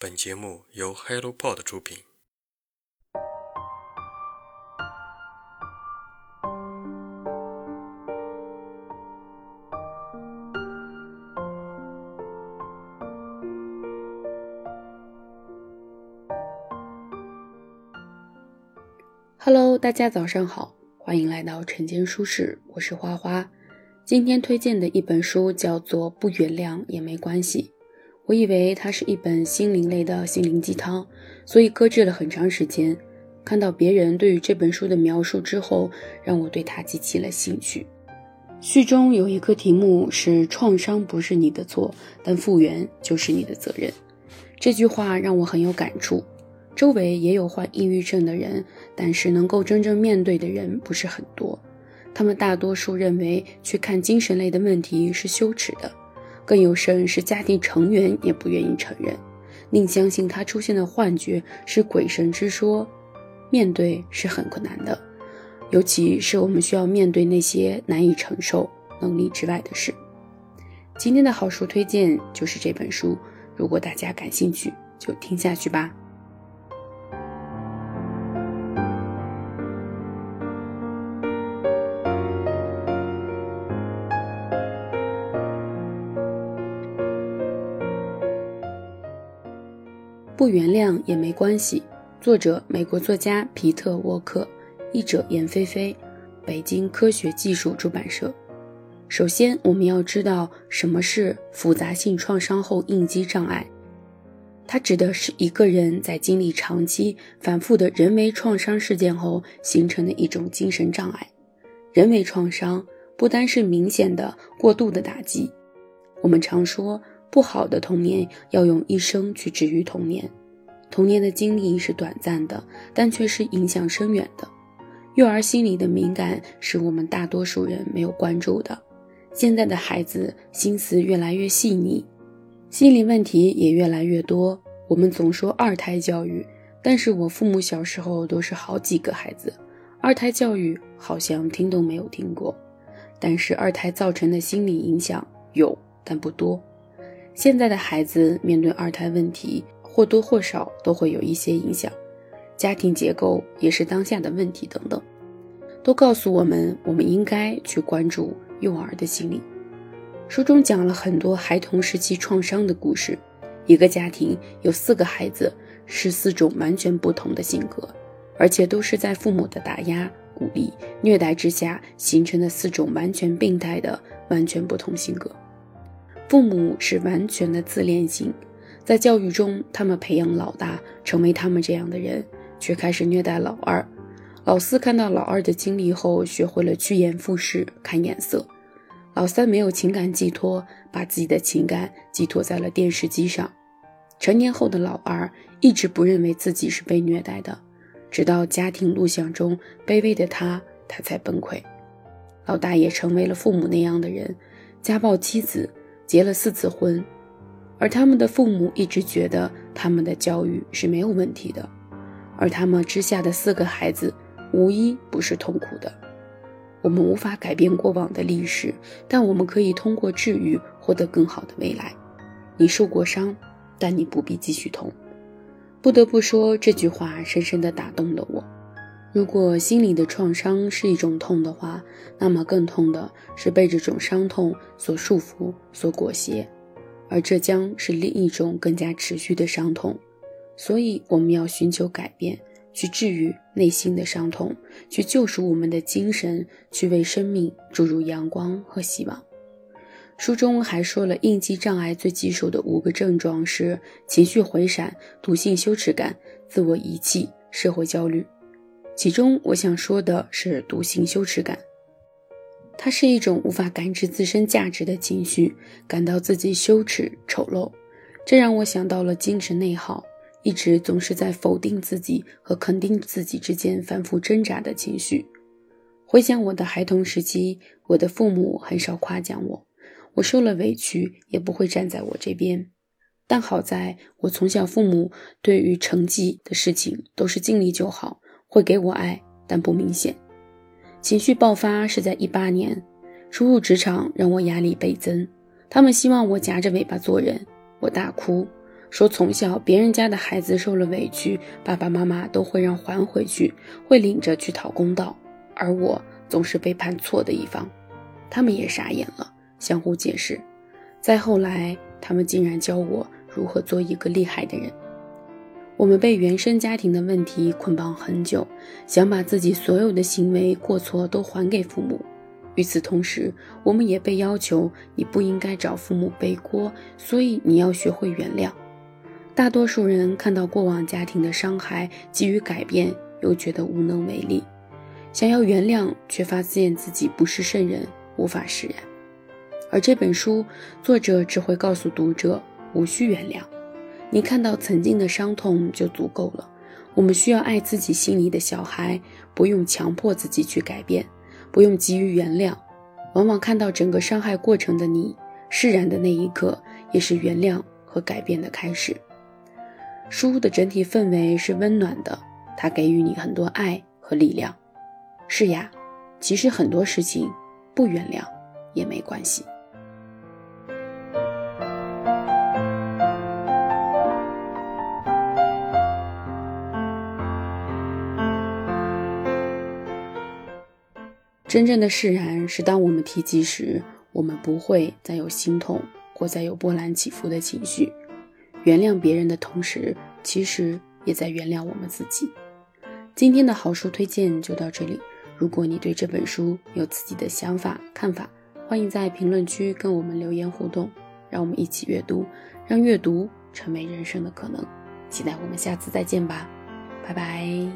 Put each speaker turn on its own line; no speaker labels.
本节目由 HelloPod 出品。
Hello，大家早上好，欢迎来到晨间书室，我是花花。今天推荐的一本书叫做《不原谅也没关系》。我以为它是一本心灵类的心灵鸡汤，所以搁置了很长时间。看到别人对于这本书的描述之后，让我对它激起了兴趣。序中有一个题目是“创伤不是你的错，但复原就是你的责任”。这句话让我很有感触。周围也有患抑郁症的人，但是能够真正面对的人不是很多。他们大多数认为去看精神类的问题是羞耻的。更有甚是，家庭成员也不愿意承认，宁相信他出现的幻觉是鬼神之说。面对是很困难的，尤其是我们需要面对那些难以承受能力之外的事。今天的好书推荐就是这本书，如果大家感兴趣，就听下去吧。不原谅也没关系。作者：美国作家皮特·沃克，译者：闫菲菲，北京科学技术出版社。首先，我们要知道什么是复杂性创伤后应激障碍。它指的是一个人在经历长期、反复的人为创伤事件后形成的一种精神障碍。人为创伤不单是明显的、过度的打击。我们常说。不好的童年要用一生去治愈童年，童年的经历是短暂的，但却是影响深远的。幼儿心理的敏感是我们大多数人没有关注的。现在的孩子心思越来越细腻，心理问题也越来越多。我们总说二胎教育，但是我父母小时候都是好几个孩子，二胎教育好像听都没有听过。但是二胎造成的心理影响有，但不多。现在的孩子面对二胎问题，或多或少都会有一些影响，家庭结构也是当下的问题等等，都告诉我们，我们应该去关注幼儿的心理。书中讲了很多孩童时期创伤的故事，一个家庭有四个孩子，是四种完全不同的性格，而且都是在父母的打压、鼓励、虐待之下形成的四种完全病态的、完全不同性格。父母是完全的自恋型，在教育中，他们培养老大成为他们这样的人，却开始虐待老二。老四看到老二的经历后，学会了趋炎附势、看眼色。老三没有情感寄托，把自己的情感寄托在了电视机上。成年后的老二一直不认为自己是被虐待的，直到家庭录像中卑微的他，他才崩溃。老大也成为了父母那样的人，家暴妻子。结了四次婚，而他们的父母一直觉得他们的教育是没有问题的，而他们之下的四个孩子无一不是痛苦的。我们无法改变过往的历史，但我们可以通过治愈获得更好的未来。你受过伤，但你不必继续痛。不得不说，这句话深深地打动了我。如果心里的创伤是一种痛的话，那么更痛的是被这种伤痛所束缚、所裹挟，而这将是另一种更加持续的伤痛。所以，我们要寻求改变，去治愈内心的伤痛，去救赎我们的精神，去为生命注入阳光和希望。书中还说了，应激障碍最棘手的五个症状是情绪回闪、毒性羞耻感、自我遗弃、社会焦虑。其中，我想说的是独行羞耻感。它是一种无法感知自身价值的情绪，感到自己羞耻、丑陋。这让我想到了精神内耗，一直总是在否定自己和肯定自己之间反复挣扎的情绪。回想我的孩童时期，我的父母很少夸奖我，我受了委屈也不会站在我这边。但好在我从小父母对于成绩的事情都是尽力就好。会给我爱，但不明显。情绪爆发是在一八年，初入职场让我压力倍增。他们希望我夹着尾巴做人，我大哭。说从小别人家的孩子受了委屈，爸爸妈妈都会让还回去，会领着去讨公道，而我总是被判错的一方。他们也傻眼了，相互解释。再后来，他们竟然教我如何做一个厉害的人。我们被原生家庭的问题捆绑很久，想把自己所有的行为过错都还给父母。与此同时，我们也被要求你不应该找父母背锅，所以你要学会原谅。大多数人看到过往家庭的伤害，急于改变，又觉得无能为力，想要原谅，却发现自己不是圣人，无法释然。而这本书作者只会告诉读者，无需原谅。你看到曾经的伤痛就足够了。我们需要爱自己心里的小孩，不用强迫自己去改变，不用急于原谅。往往看到整个伤害过程的你释然的那一刻，也是原谅和改变的开始。书的整体氛围是温暖的，它给予你很多爱和力量。是呀，其实很多事情不原谅也没关系。真正的释然是，当我们提及时，我们不会再有心痛或再有波澜起伏的情绪。原谅别人的同时，其实也在原谅我们自己。今天的好书推荐就到这里。如果你对这本书有自己的想法看法，欢迎在评论区跟我们留言互动。让我们一起阅读，让阅读成为人生的可能。期待我们下次再见吧，拜拜。